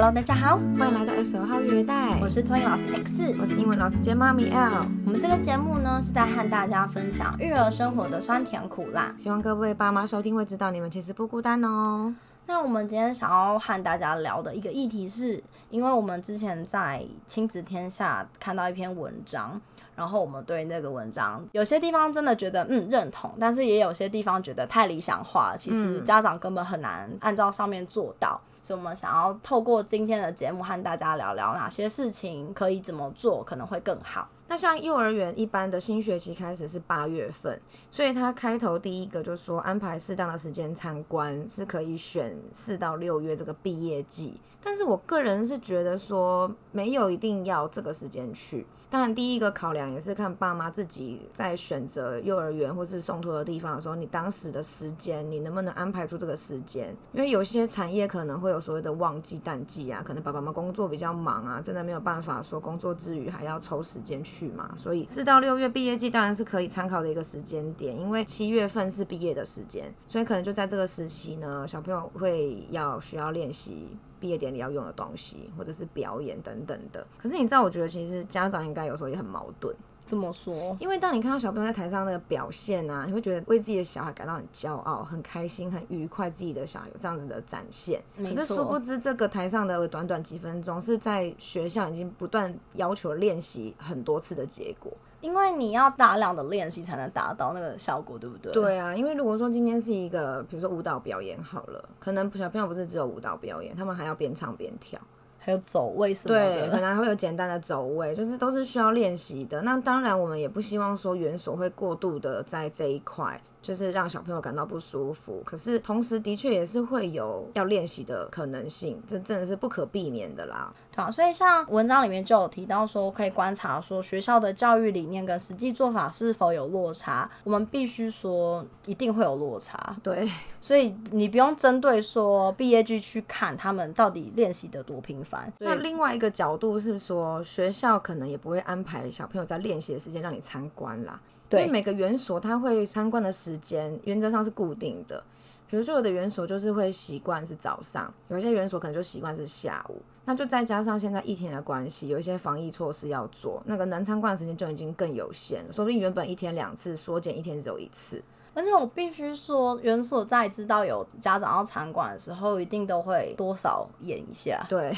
Hello，大家好，欢迎来到 X 号育儿袋，我是托婴老师 X，我是英文老师兼妈咪 L。我们这个节目呢是在和大家分享育儿生活的酸甜苦辣，希望各位爸妈收听会知道你们其实不孤单哦。那我们今天想要和大家聊的一个议题是，因为我们之前在亲子天下看到一篇文章。然后我们对那个文章有些地方真的觉得嗯认同，但是也有些地方觉得太理想化了。其实家长根本很难按照上面做到，嗯、所以我们想要透过今天的节目和大家聊聊哪些事情可以怎么做可能会更好。那像幼儿园一般的新学期开始是八月份，所以他开头第一个就说安排适当的时间参观是可以选四到六月这个毕业季。但是我个人是觉得说没有一定要这个时间去。当然，第一个考量也是看爸妈自己在选择幼儿园或是送托的地方的时候，你当时的时间，你能不能安排出这个时间？因为有些产业可能会有所谓的旺季淡季啊，可能爸爸妈妈工作比较忙啊，真的没有办法说工作之余还要抽时间去去嘛。所以四到六月毕业季当然是可以参考的一个时间点，因为七月份是毕业的时间，所以可能就在这个时期呢，小朋友会要需要练习。毕业典礼要用的东西，或者是表演等等的。可是你知道，我觉得其实家长应该有时候也很矛盾。怎么说？因为当你看到小朋友在台上那个表现啊，你会觉得为自己的小孩感到很骄傲、很开心、很愉快，自己的小孩有这样子的展现。可是殊不知，这个台上的短短几分钟，是在学校已经不断要求练习很多次的结果。因为你要大量的练习才能达到那个效果，对不对？对啊，因为如果说今天是一个，比如说舞蹈表演好了，可能小朋友不是只有舞蹈表演，他们还要边唱边跳，还有走位什么的，对，可能还会有简单的走位，就是都是需要练习的。那当然，我们也不希望说园所会过度的在这一块。就是让小朋友感到不舒服，可是同时的确也是会有要练习的可能性，这真的是不可避免的啦。好，所以像文章里面就有提到说，可以观察说学校的教育理念跟实际做法是否有落差。我们必须说一定会有落差，对。所以你不用针对说毕业季去看他们到底练习的多频繁。那另外一个角度是说，学校可能也不会安排小朋友在练习的时间让你参观啦。对，因为每个园所他会参观的时间原则上是固定的，比如说有的园所就是会习惯是早上，有一些园所可能就习惯是下午，那就再加上现在疫情的关系，有一些防疫措施要做，那个能参观的时间就已经更有限了，说不定原本一天两次，缩减一天只有一次。而且我必须说，园所在知道有家长要参观的时候，一定都会多少演一下。对。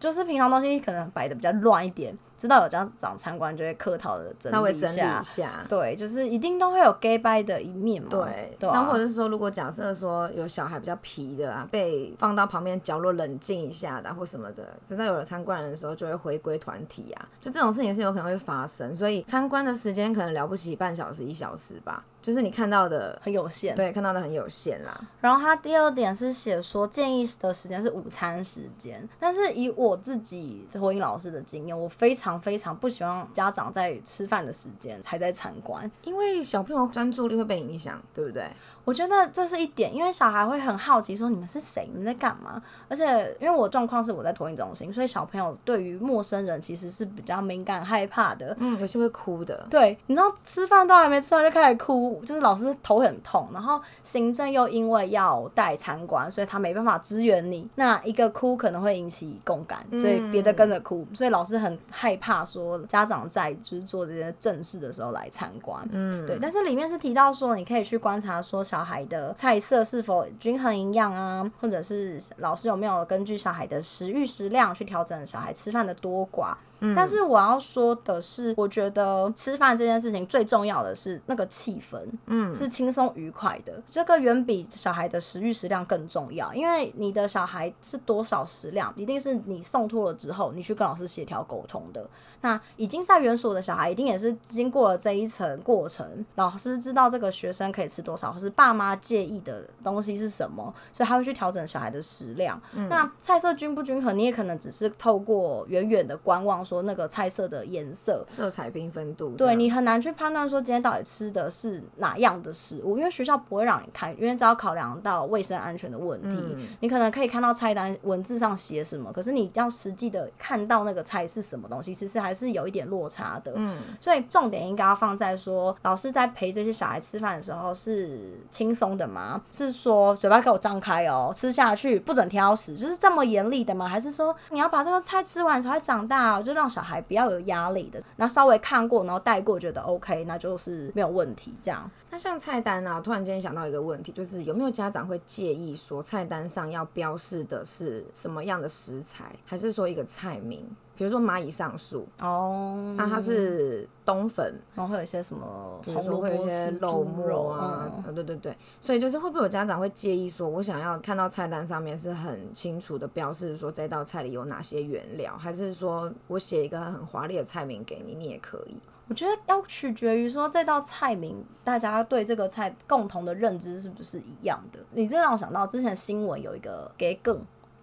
就是平常东西可能摆的比较乱一点，知道有家长参观就会客套的稍微整理一下。对，就是一定都会有假掰的一面嘛。对，那、啊、或者是说，如果假设说有小孩比较皮的啊，被放到旁边角落冷静一下的、啊，或什么的，直到有了参观人的时候，就会回归团体啊。就这种事情是有可能会发生，所以参观的时间可能了不起半小时一小时吧，就是你看到的很有限。对，看到的很有限啦。然后他第二点是写说，建议的时间是午餐时间，但是以我。我自己托婴老师的经验，我非常非常不喜欢家长在吃饭的时间还在参观，因为小朋友专注力会被影响，对不对？我觉得这是一点，因为小孩会很好奇说，你们是谁，你们在干嘛？而且因为我状况是我在托婴中心，所以小朋友对于陌生人其实是比较敏感害怕的，嗯，有些会哭的。对，你知道吃饭都还没吃完就开始哭，就是老师头很痛，然后行政又因为要带参观，所以他没办法支援你，那一个哭可能会引起共感。所以别的跟着哭，所以老师很害怕说家长在就是做这些正事的时候来参观，嗯，对。但是里面是提到说，你可以去观察说小孩的菜色是否均衡营养啊，或者是老师有没有根据小孩的食欲食量去调整小孩吃饭的多寡。但是我要说的是，我觉得吃饭这件事情最重要的是那个气氛，嗯，是轻松愉快的。这个远比小孩的食欲食量更重要，因为你的小孩是多少食量，一定是你送托了之后，你去跟老师协调沟通的。那已经在园所的小孩，一定也是经过了这一层过程，老师知道这个学生可以吃多少，或是爸妈介意的东西是什么，所以他会去调整小孩的食量。嗯，那菜色均不均衡，你也可能只是透过远远的观望。说那个菜色的颜色、色彩缤纷度，对，你很难去判断说今天到底吃的是哪样的食物，因为学校不会让你看，因为只要考量到卫生安全的问题，嗯、你可能可以看到菜单文字上写什么，可是你要实际的看到那个菜是什么东西，其实还是有一点落差的。嗯，所以重点应该要放在说，老师在陪这些小孩吃饭的时候是轻松的吗？是说嘴巴给我张开哦，吃下去不准挑食，就是这么严厉的吗？还是说你要把这个菜吃完才会长大哦，就让小孩不要有压力的？那稍微看过，然后带过，觉得 OK，那就是没有问题。这样。那像菜单啊，突然间想到一个问题，就是有没有家长会介意说菜单上要标示的是什么样的食材，还是说一个菜名？比如说蚂蚁上树哦，那它是冬粉，然后会有一些什么，比如说会有一些肉末啊，嗯、对对对，所以就是会不会有家长会介意说，我想要看到菜单上面是很清楚的标示说这道菜里有哪些原料，还是说我写一个很华丽的菜名给你，你也可以？我觉得要取决于说这道菜名大家对这个菜共同的认知是不是一样的。你这让我想到之前新闻有一个给梗。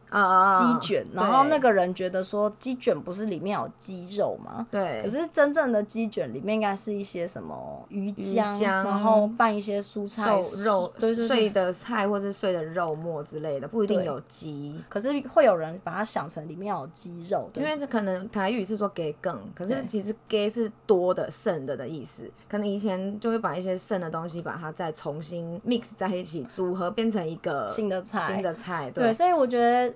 啊，鸡卷，然后那个人觉得说鸡卷不是里面有鸡肉吗？对。可是真正的鸡卷里面应该是一些什么鱼浆，然后拌一些蔬菜肉，对对对，碎的菜或是碎的肉末之类的，不一定有鸡。可是会有人把它想成里面有鸡肉，因为这可能台语是说给更，可是其实给是多的剩的的意思。可能以前就会把一些剩的东西把它再重新 mix 在一起，组合变成一个新的菜，新的菜。对，对，所以我觉得。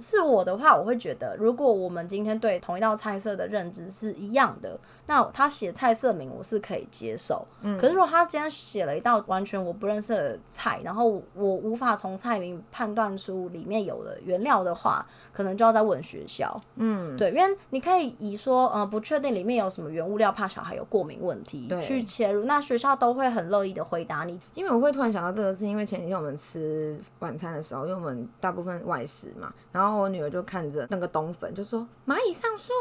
是我的话，我会觉得，如果我们今天对同一道菜色的认知是一样的，那他写菜色名我是可以接受。嗯，可是如果他今天写了一道完全我不认识的菜，然后我无法从菜名判断出里面有的原料的话，可能就要再问学校。嗯，对，因为你可以以说，呃，不确定里面有什么原物料，怕小孩有过敏问题对去切入，那学校都会很乐意的回答你。因为我会突然想到这个，是因为前几天我们吃晚餐的时候，因为我们大部分外食嘛，然后。然后我女儿就看着那个冬粉，就说蚂蚁上树，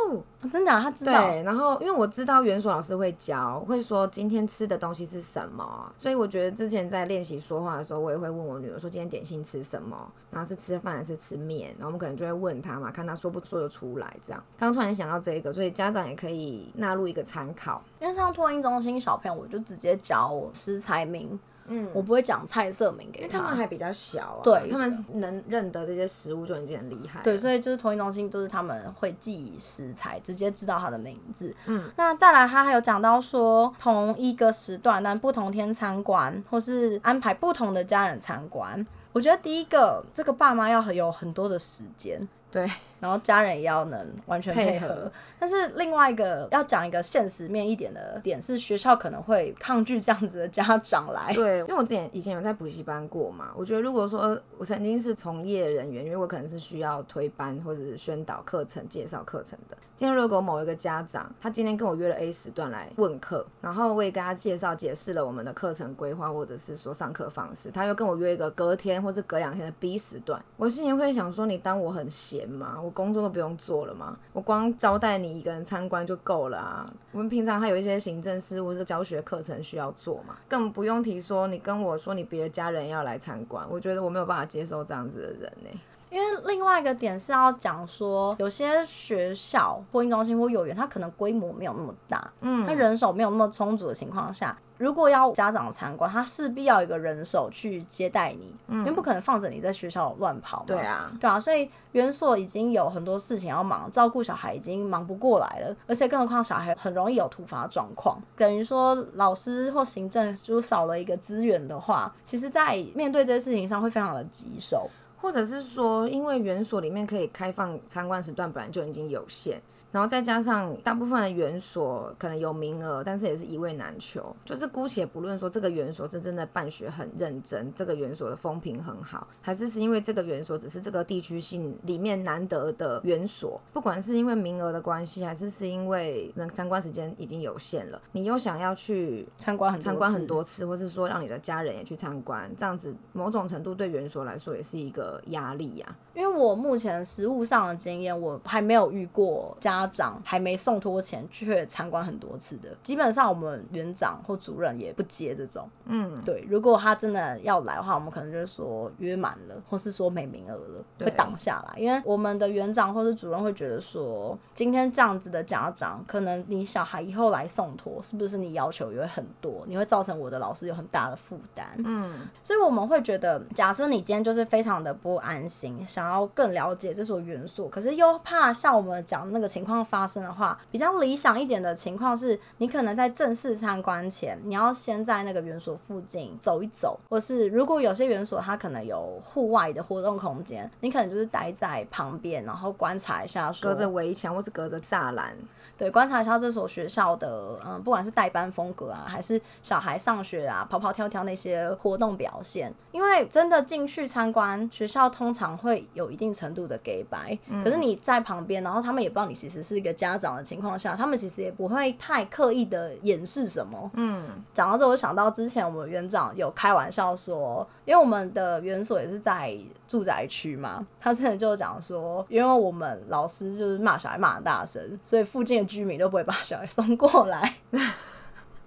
哦，真的，她知道。对，然后因为我知道园所老师会教，会说今天吃的东西是什么，所以我觉得之前在练习说话的时候，我也会问我女儿说今天点心吃什么，然后是吃饭还是吃面，然后我们可能就会问她嘛，看她说不说得出来这样。刚突然想到这个，所以家长也可以纳入一个参考。因为像托婴中心小朋友，我就直接教食材名。嗯，我不会讲菜色名给他，因为他们还比较小啊，对，他们能认得这些食物就已经很厉害。对，所以就是同一中心，就是他们会记食材，直接知道它的名字。嗯，那再来，他还有讲到说，同一个时段但不同天参观，或是安排不同的家人参观。我觉得第一个，这个爸妈要很有很多的时间。对，然后家人也要能完全配合，配合，但是另外一个要讲一个现实面一点的点是，学校可能会抗拒这样子的家长来。对，因为我之前以前有在补习班过嘛，我觉得如果说我曾经是从业人员，因为我可能是需要推班或者是宣导课程、介绍课程的。今天如果某一个家长，他今天跟我约了 A 时段来问课，然后我也跟他介绍解释了我们的课程规划或者是说上课方式，他又跟我约一个隔天或是隔两天的 B 时段，我心里会想说，你当我很闲。我工作都不用做了吗？我光招待你一个人参观就够了啊！我们平常还有一些行政事务是教学课程需要做嘛，更不用提说你跟我说你别的家人要来参观，我觉得我没有办法接受这样子的人呢、因为另外一个点是要讲说，有些学校、婚姻中心或幼儿园，它可能规模没有那么大，嗯，它人手没有那么充足的情况下，如果要家长参观，他势必要有一个人手去接待你，嗯，因为不可能放着你在学校乱跑嘛，对啊，对啊，所以园所已经有很多事情要忙，照顾小孩已经忙不过来了，而且更何况小孩很容易有突发状况，等于说老师或行政就少了一个资源的话，其实在面对这些事情上会非常的棘手。或者是说，因为园所里面可以开放参观时段本来就已经有限。然后再加上大部分的园所可能有名额，但是也是一位难求。就是姑且不论说这个园所是真的办学很认真，这个园所的风评很好，还是是因为这个园所只是这个地区性里面难得的园所。不管是因为名额的关系，还是是因为能参观时间已经有限了，你又想要去参观很参观很多次，或是说让你的家人也去参观，这样子某种程度对园所来说也是一个压力呀、啊。因为我目前实务上的经验，我还没有遇过家。家长还没送托前却参观很多次的，基本上我们园长或主任也不接这种。嗯，对，如果他真的要来的话，我们可能就是说约满了，或是说没名额了，会挡下来。因为我们的园长或是主任会觉得说，今天这样子的家长，可能你小孩以后来送托，是不是你要求也会很多？你会造成我的老师有很大的负担。嗯，所以我们会觉得，假设你今天就是非常的不安心，想要更了解这所园所，可是又怕像我们讲的那个情况发生的话，比较理想一点的情况是，你可能在正式参观前，你要先在那个园所附近走一走，或是如果有些园所它可能有户外的活动空间，你可能就是待在旁边，然后观察一下说，隔着围墙或是隔着栅栏，对，观察一下这所学校的，嗯，不管是代班风格啊，还是小孩上学啊，跑跑跳跳那些活动表现，因为真的进去参观学校，通常会有一定程度的给白，嗯，可是你在旁边，然后他们也不知道你其实是一个家长的情况下，他们其实也不会太刻意的掩饰什么。嗯，讲到这，我想到之前我们园长有开玩笑说，因为我们的园所也是在住宅区嘛，他之前就讲说，因为我们老师就是骂小孩骂的大声，所以附近的居民都不会把小孩送过来。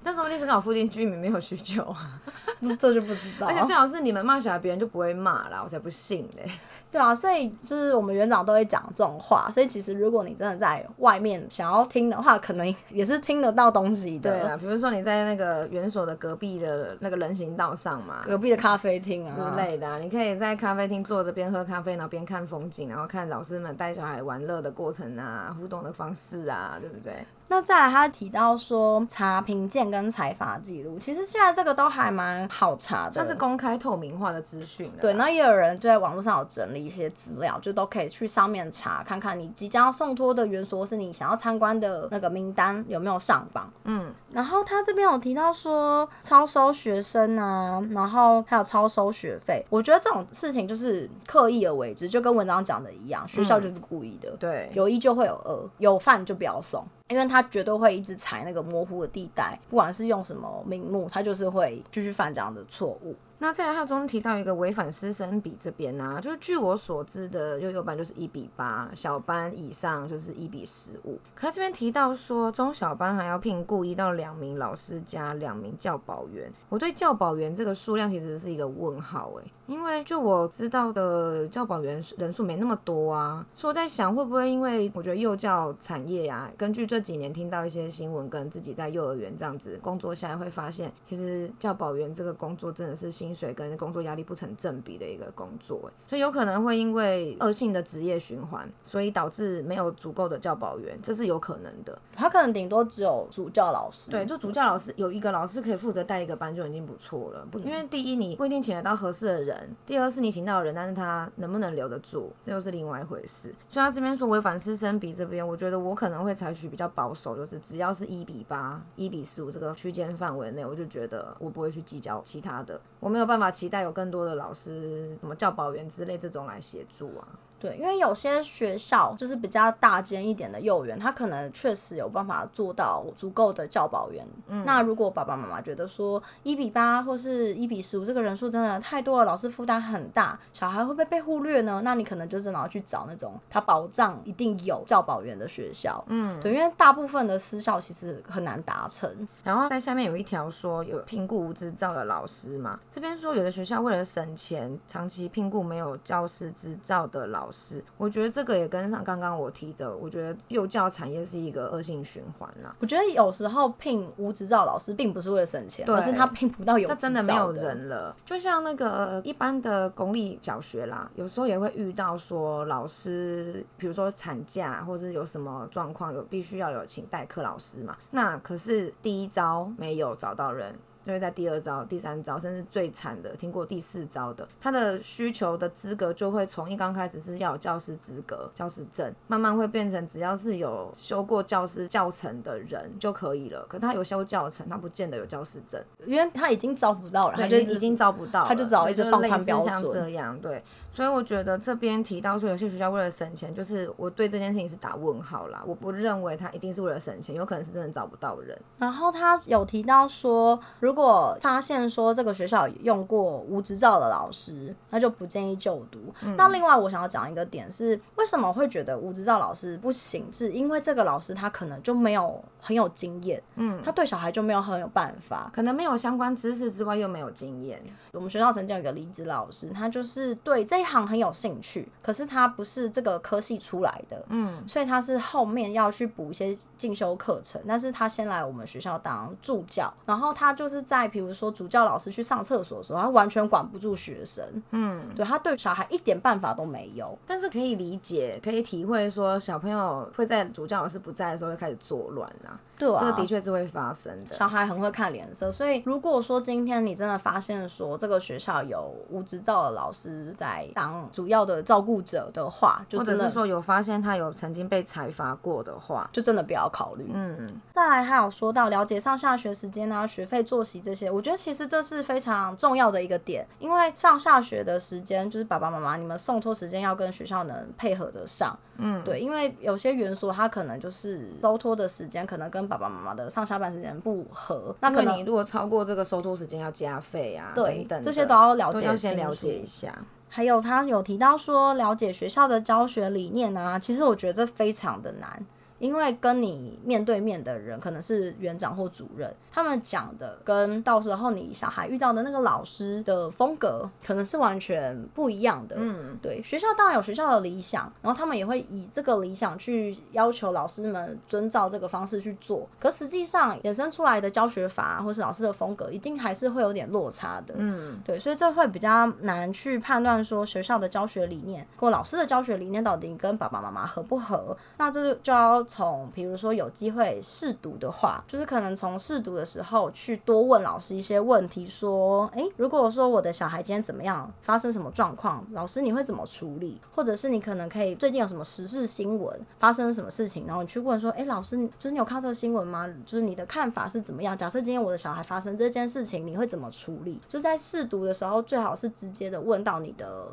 但说不定是刚好附近居民没有需求啊，这就不知道。而且最好是你们骂小孩，别人就不会骂啦，我才不信嘞。对啊，所以就是我们园长都会讲这种话，所以其实如果你真的在外面想要听的话，可能也是听得到东西的。对啊，比如说你在那个园所的隔壁的那个人行道上嘛，隔壁的咖啡厅啊之类的啊，你可以在咖啡厅坐着边喝咖啡，然后边看风景，然后看老师们带小孩玩乐的过程啊，互动的方式啊，对不对？那再来，他提到说查评鉴跟裁罚记录，其实现在这个都还蛮好查的，它是公开透明化的资讯。对，那也有人就在网络上有整理一些资料，就都可以去上面查，看看你即将要送托的园所是你想要参观的那个名单有没有上榜。嗯，然后他这边有提到说超收学生啊，然后还有超收学费，我觉得这种事情就是刻意而为之，就跟文章讲的一样，学校就是故意的。嗯、对，有一就会有二，有犯就不要送。因为他绝对会一直踩那个模糊的地带，不管是用什么名目，他就是会继续犯这样的错误。那在他中提到一个违反师生比这边呢、啊，就是据我所知的幼幼班就是一比八，小班以上就是一比十五。可他这边提到说，中小班还要聘雇一到两名老师加两名教保员。我对教保员这个数量其实是一个问号哎，因为就我知道的教保员人数没那么多啊，所以我在想会不会因为我觉得幼教产业呀、啊，根据这几年听到一些新闻跟自己在幼儿园这样子工作下来，会发现其实教保员这个工作真的是薪。水跟工作压力不成正比的一个工作，所以有可能会因为恶性的职业循环，所以导致没有足够的教保员，这是有可能的。他可能顶多只有主教老师，对，就主教老师有一个老师可以负责带一个班就已经不错了。不，因为第一你不一定请得到合适的人，第二是你请到的人，但是他能不能留得住，这又是另外一回事。所以他这边说违反师生比这边，我觉得我可能会采取比较保守，就是只要是一比八、一比十五这个区间范围内，我就觉得我不会去计较其他的。我没有办法期待有更多的老师，什么教保员之类这种来协助啊。对，因为有些学校就是比较大间一点的幼儿园，他可能确实有办法做到足够的教保员。嗯，那如果爸爸妈妈觉得说一比八或是一比十五这个人数真的太多了，老师负担很大，小孩会不会被忽略呢？那你可能就真的要去找那种他保障一定有教保员的学校。嗯，对，因为大部分的私校其实很难达成。然后在下面有一条说有聘雇无执照的老师嘛，这边说有的学校为了省钱，长期聘雇没有教师执照的老师。是，我觉得这个也跟上刚刚我提的，我觉得幼教产业是一个恶性循环啦。我觉得有时候聘无执照老师并不是为了省钱，而是他聘不到有执照的，真的没有人了。就像那个一般的公立小学啦，有时候也会遇到说老师，比如说产假或者有什么状况，有必须要有请代课老师嘛。那可是第一招没有找到人。就会在第二招、第三招，甚至最惨的，听过第四招的，他的需求的资格就会从一刚开始是要有教师资格、教师证，慢慢会变成只要是有修过教师教程的人就可以了。可他有修教程，他不见得有教师证，因为他已经招不到了，他就已经招不到，他就只好一直放宽标准，像这样对。所以我觉得这边提到说有些学校为了省钱，就是我对这件事情是打问号啦。我不认为他一定是为了省钱，有可能是真的找不到人。然后他有提到说，如如果发现说这个学校用过无执照的老师，那就不建议就读。嗯、那另外我想要讲一个点是，为什么会觉得无执照老师不行？是因为这个老师他可能就没有很有经验，嗯，他对小孩就没有很有办法，可能没有相关知识之外又没有经验。我们学校曾经有一个离职老师，他就是对这一行很有兴趣，可是他不是这个科系出来的，嗯，所以他是后面要去补一些进修课程，但是他先来我们学校当助教，然后他就是在比如说主教老师去上厕所的时候，他完全管不住学生，嗯，对，他对小孩一点办法都没有，但是可以理解，可以体会说小朋友会在主教老师不在的时候会开始作乱啊。对啊，这个的确是会发生的。小孩很会看脸色，所以如果说今天你真的发现说这个学校有无执照的老师在当主要的照顾者的话，就真的或者是说有发现他有曾经被裁罚过的话，就真的不要考虑。嗯，再来还有说到了解上下学时间啊、学费、作息这些，我觉得其实这是非常重要的一个点，因为上下学的时间就是爸爸妈妈你们送托时间要跟学校能配合得上。嗯，对，因为有些园所它可能就是收托的时间可能跟爸爸妈妈的上下班时间不合，那可能你如果超过这个收托时间要加费啊，对等等，这些都要了解，要先了解一下。还有他有提到说了解学校的教学理念啊，其实我觉得这非常的难。因为跟你面对面的人可能是园长或主任，他们讲的跟到时候你小孩遇到的那个老师的风格可能是完全不一样的。嗯，对，学校当然有学校的理想，然后他们也会以这个理想去要求老师们遵照这个方式去做。可实际上衍生出来的教学法或是老师的风格，一定还是会有点落差的。嗯，对，所以这会比较难去判断说学校的教学理念或老师的教学理念到底跟爸爸妈妈合不合。那这就要。从比如说有机会试读的话，就是可能从试读的时候去多问老师一些问题，说，诶，如果说我的小孩今天怎么样，发生什么状况，老师你会怎么处理？或者是你可能可以最近有什么时事新闻发生什么事情，然后你去问说，诶，老师，就是你有看这个新闻吗？就是你的看法是怎么样？假设今天我的小孩发生这件事情，你会怎么处理？就在试读的时候，最好是直接的问到你的。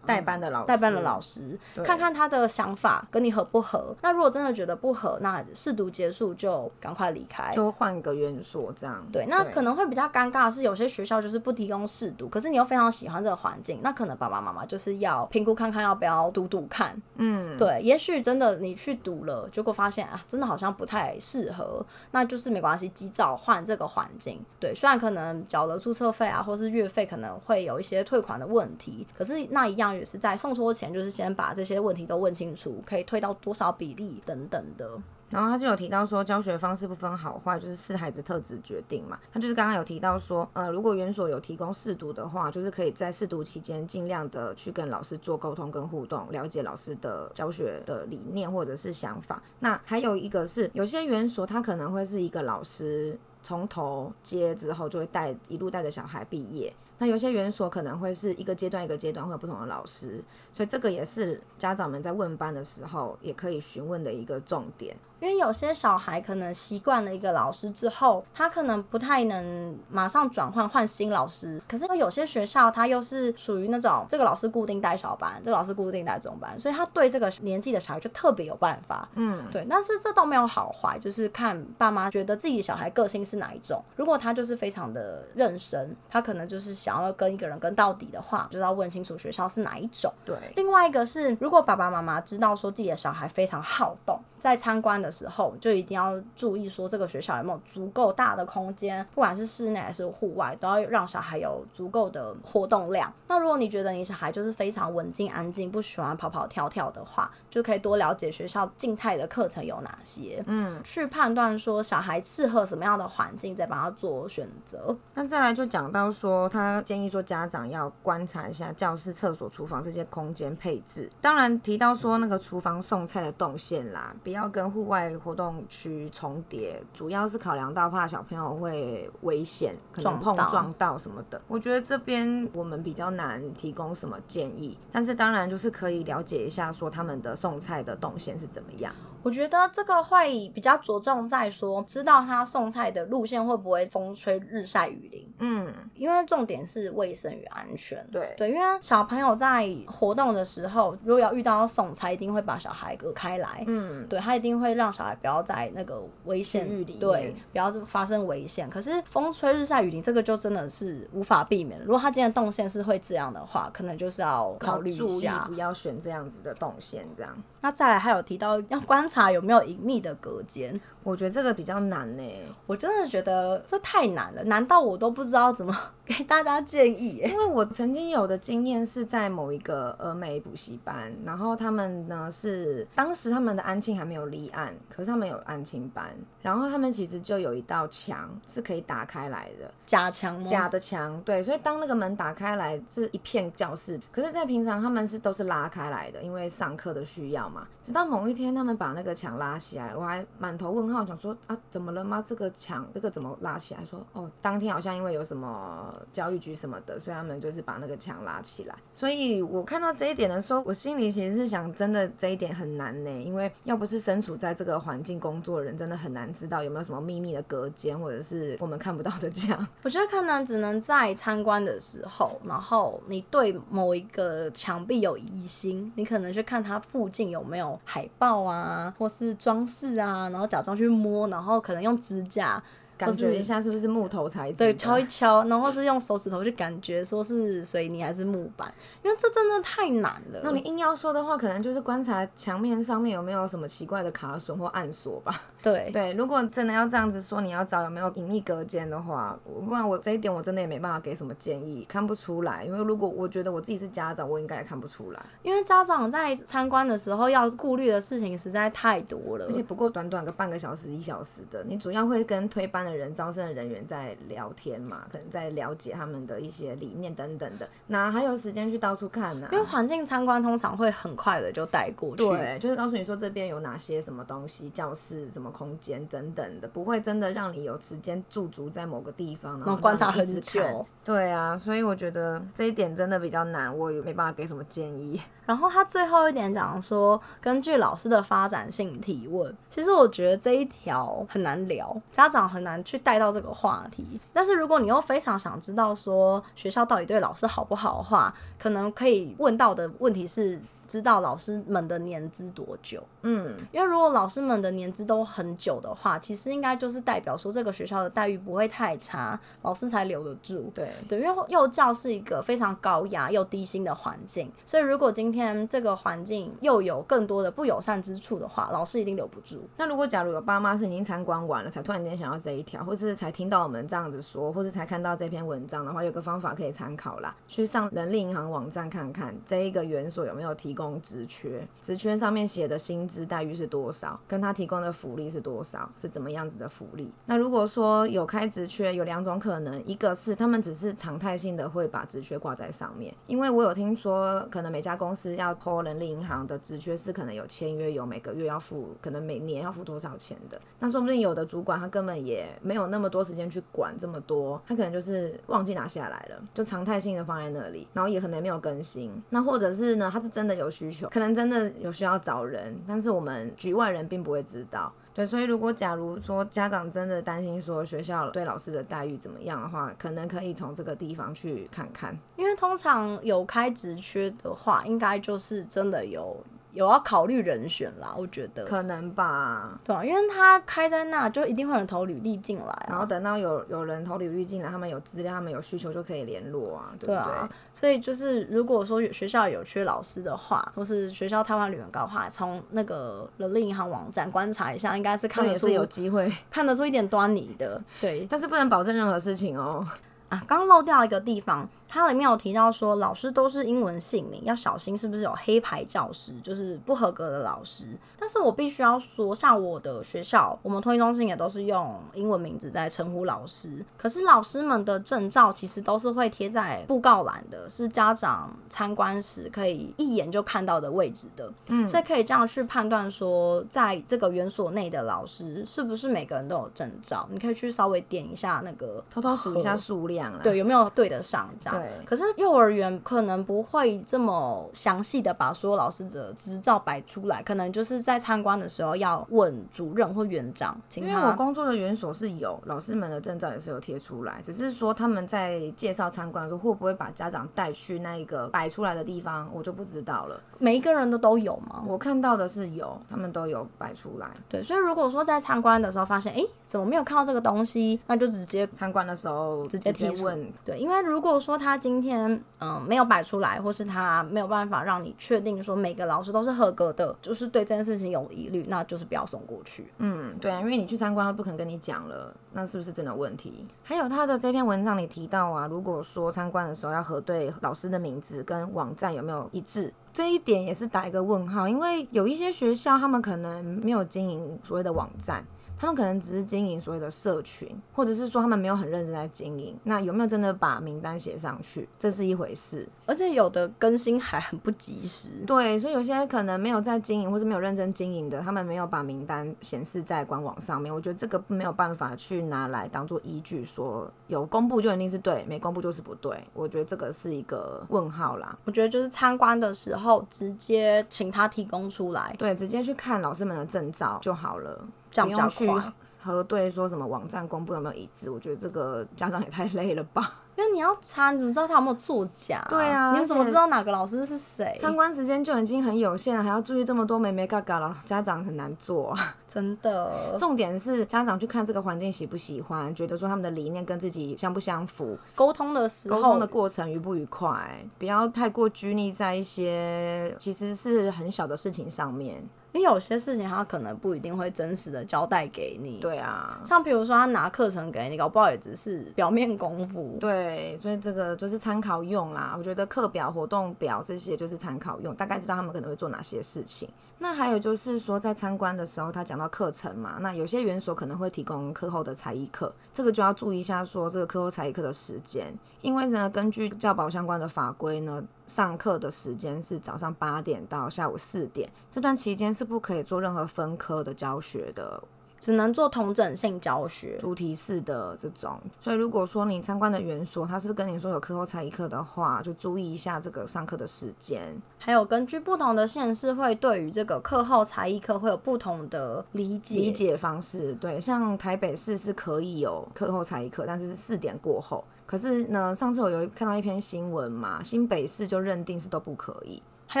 代班的老师，代班的老师，看看他的想法跟你合不合。那如果真的觉得不合，那试读结束就赶快离开，就换个园所这样。对，那可能会比较尴尬的是，有些学校就是不提供试读，可是你又非常喜欢这个环境，那可能爸爸妈妈就是要评估看看要不要读读看。嗯，对，也许真的你去读了，结果发现啊，真的好像不太适合，那就是没关系，及早换这个环境。对，虽然可能缴了注册费啊，或是月费可能会有一些退款的问题，可是那一样。也是在送托前，就是先把这些问题都问清楚，可以推到多少比例等等的。然后他就有提到说，教学方式不分好坏，就是视孩子特质决定嘛。他就是刚刚有提到说，呃，如果园所有提供试读的话，就是可以在试读期间尽量的去跟老师做沟通跟互动，了解老师的教学的理念或者是想法。那还有一个是，有些园所他可能会是一个老师从头接之后，就会带一路带着小孩毕业。那有些园所可能会是一个阶段一个阶段会有不同的老师，所以这个也是家长们在问班的时候也可以询问的一个重点。因为有些小孩可能习惯了一个老师之后，他可能不太能马上转换换新老师。可是有些学校他又是属于那种这个老师固定带小班，这个老师固定带中班，所以他对这个年纪的小孩就特别有办法。嗯，对。但是这都没有好坏，就是看爸妈觉得自己小孩个性是哪一种。如果他就是非常的认生，他可能就是想要跟一个人跟到底的话，就要问清楚学校是哪一种。对。另外一个是，如果爸爸妈妈知道说自己的小孩非常好动，在参观的。时候就一定要注意，说这个学校有没有足够大的空间，不管是室内还是户外，都要让小孩有足够的活动量。那如果你觉得你小孩就是非常文静安静，不喜欢跑跑跳跳的话，就可以多了解学校静态的课程有哪些，嗯，去判断说小孩适合什么样的环境，再帮他做选择。那再来就讲到说，他建议说家长要观察一下教室、厕所、厨房这些空间配置。当然提到说那个厨房送菜的动线啦，不要跟户外。活动区重叠，主要是考量到怕小朋友会危险，可能碰撞到什么的。我觉得这边我们比较难提供什么建议，但是当然就是可以了解一下，说他们的送菜的动线是怎么样。我觉得这个会比较着重在说，知道他送菜的路线会不会风吹日晒雨淋。嗯，因为重点是卫生与安全。对对，因为小朋友在活动的时候，如果要遇到送菜，一定会把小孩隔开来。嗯，对，他一定会让小孩不要在那个危险域里，对，不要发生危险。可是风吹日晒雨淋，这个就真的是无法避免。如果他今天动线是会这样的话，可能就是要考虑一下，不要选这样子的动线，这样。那再来还有提到要观察有没有隐秘的隔间，我觉得这个比较难呢。我真的觉得这太难了，难道我都不知道怎么 给大家建议？因为我曾经有的经验是在某一个峨眉补习班，然后他们呢是当时他们的安庆还没有立案，可是他们有安庆班，然后他们其实就有一道墙是可以打开来的，假墙吗？假的墙，对，所以当那个门打开来是一片教室，可是，在平常他们是都是拉开来的，因为上课的需要嘛。直到某一天，他们把那个墙拉起来，我还满头问号，想说啊，怎么了吗？这个墙，这个怎么拉起来？说哦，当天好像因为有什么教育局什么的，所以他们就是把那个墙拉起来。所以我看到这一点的时候，我心里其实是想，真的这一点很难呢，因为要不是身处在这个环境工作的人，真的很难知道有没有什么秘密的隔间，或者是我们看不到的墙。我觉得可能只能在参观的时候，然后你对某一个墙壁有疑心，你可能去看它附近有。有没有海报啊，或是装饰啊？然后假装去摸，然后可能用指甲。感觉一下是不是木头材质？对，敲一敲，然后是用手指头去感觉，说是水泥还是木板，因为这真的太难了。那你硬要说的话，可能就是观察墙面上面有没有什么奇怪的卡榫或暗锁吧。对 对，如果真的要这样子说，你要找有没有隐秘隔间的话，不然我这一点我真的也没办法给什么建议，看不出来。因为如果我觉得我自己是家长，我应该也看不出来。因为家长在参观的时候要顾虑的事情实在太多了，而且不过短短个半个小时、一小时的，你主要会跟推班的人、招生的人员在聊天嘛，可能在了解他们的一些理念等等的，哪还有时间去到处看呢？啊？因为环境参观通常会很快的就带过去，对，就是告诉你说这边有哪些什么东西，教室什么空间等等的，不会真的让你有时间驻足在某个地方，然后观察很久。对啊，所以我觉得这一点真的比较难，我也没办法给什么建议。然后他最后一点讲说，根据老师的发展性提问，其实我觉得这一条很难聊，家长很难去带到这个话题。但是如果你又非常想知道说学校到底对老师好不好的话，可能可以问到的问题是。知道老师们的年资多久？嗯，因为如果老师们的年资都很久的话，其实应该就是代表说这个学校的待遇不会太差，老师才留得住。对对，因为幼教是一个非常高压又低薪的环境，所以如果今天这个环境又有更多的不友善之处的话，老师一定留不住。那如果假如有爸妈是已经参观完了，才突然间想要这一条，或是才听到我们这样子说，或是才看到这篇文章的话，有个方法可以参考啦，去上人力银行网站看看这一个园所有没有提供职缺，职缺上面写的薪资待遇是多少，跟他提供的福利是多少，是怎么样子的福利？那如果说有开职缺，有两种可能，一个是他们只是常态性的会把职缺挂在上面，因为我有听说，可能每家公司要 call 人力银行的职缺是可能有签约，有每个月要付，可能每年要付多少钱的。那说不定有的主管他根本也没有那么多时间去管这么多，他可能就是忘记拿下来了，就常态性的放在那里，然后也可能没有更新。那或者是呢，他是真的有需求。可能真的有需要找人，但是我们局外人并不会知道。对，所以如果假如说家长真的担心说学校对老师的待遇怎么样的话，可能可以从这个地方去看看。因为通常有开职缺的话，应该就是真的有。有要考虑人选啦，我觉得可能吧，对啊，因为他开在那，就一定会有人投履历进来啊，然后等到有有人投履历进来，他们有资料，他们有需求就可以联络啊，对不对？所以就是如果说学校有缺老师的话，或是学校汰换率很高的话，从那个人力银行网站观察一下，应该是看得出有机会看得出一点端倪的，对，但是不能保证任何事情哦。啊，刚漏掉一个地方。它里面有提到说，老师都是英文姓名，要小心是不是有黑牌教师，就是不合格的老师。但是我必须要说，像我的学校，我们托育中心也都是用英文名字在称呼老师。可是老师们的证照其实都是会贴在布告栏的，是家长参观时可以一眼就看到的位置的。嗯，所以可以这样去判断说，在这个园所内的老师是不是每个人都有证照？你可以去稍微点一下那个，偷偷数一下数量啊，对，有没有对得上这样。对。可是幼儿园可能不会这么详细的把所有老师的执照摆出来，可能就是在参观的时候要问主任或园长。因为我工作的园所是有老师们的证照也是有贴出来，只是说他们在介绍参观的时候会不会把家长带去那一个摆出来的地方，我就不知道了。每一个人的都有吗？我看到的是有，他们都有摆出来。对，所以如果说在参观的时候发现，哎，怎么没有看到这个东西，那就直接参观的时候直接提问。对，因为如果说他他今天嗯、没有摆出来，或是他没有办法让你确定说每个老师都是合格的，就是对这件事情有疑虑，那就是不要送过去。嗯，对啊，因为你去参观，他不肯跟你讲了，那是不是真的问题？还有他的这篇文章里提到啊，如果说参观的时候要核对老师的名字跟网站有没有一致。这一点也是打一个问号，因为有一些学校他们可能没有经营所谓的网站。他们可能只是经营所谓的社群，或者是说他们没有很认真在经营。那有没有真的把名单写上去，这是一回事。而且有的更新还很不及时。对，所以有些可能没有在经营，或是没有认真经营的，他们没有把名单显示在官网上面。我觉得这个没有办法去拿来当做依据，说有公布就一定是对，没公布就是不对。我觉得这个是一个问号啦。我觉得就是参观的时候直接请他提供出来，对，直接去看老师们的证照就好了。不用去 核对说什么网站公布有没有一致，我觉得这个家长也太 累了吧。因为你要查，你怎么知道他有没有作假？对啊，你怎么知道哪个老师是谁？参观时间就已经很有限了，还要注意这么多眉眉嘎嘎了，家长很难做啊。真的，重点是家长去看这个环境喜不喜欢，觉得说他们的理念跟自己相不相符，沟通的时候，沟通的过程愉不愉快，不要太过拘泥在一些其实是很小的事情上面。因为有些事情他可能不一定会真实的交代给你。对啊，像比如说他拿课程给你，搞不好也只是表面功夫。对，所以这个就是参考用啦。我觉得课表、活动表这些就是参考用，大概知道他们可能会做哪些事情。那还有就是说，在参观的时候，他讲到课程嘛，那有些园所可能会提供课后的才艺课，这个就要注意一下，说这个课后才艺课的时间，因为呢，根据教保相关的法规呢。上课的时间是早上八点到下午四点，这段期间是不可以做任何分科的教学的，只能做同整性教学、主题式的这种。所以如果说你参观的园所，他是跟你说有课后才艺课的话，就注意一下这个上课的时间。还有根据不同的县市，会对于这个课后才艺课会有不同的理解理解方式。对，像台北市是可以有课后才艺课，但是是四点过后。可是呢，上次我有看到一篇新闻嘛，新北市就认定是都不可以，还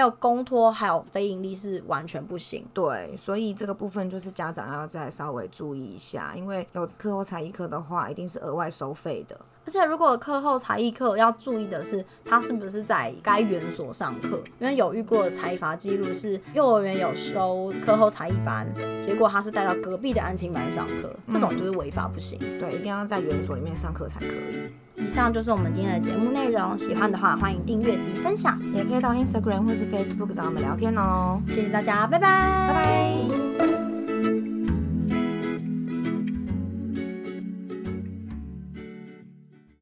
有公托，还有非盈利是完全不行。对，所以这个部分就是家长要再稍微注意一下，因为有课后才艺课的话，一定是额外收费的。而且如果课后才艺课要注意的是，他是不是在该园所上课？因为有遇过的裁罚记录是，幼儿园有收课后才艺班，结果他是带到隔壁的安亲班上课，这种就是违法不行。嗯。对，一定要在园所里面上课才可以。以上就是我们今天的节目内容，喜欢的话欢迎订阅及分享，也可以到 Instagram 或是 Facebook 找我们聊天哦。谢谢大家，拜拜，拜拜。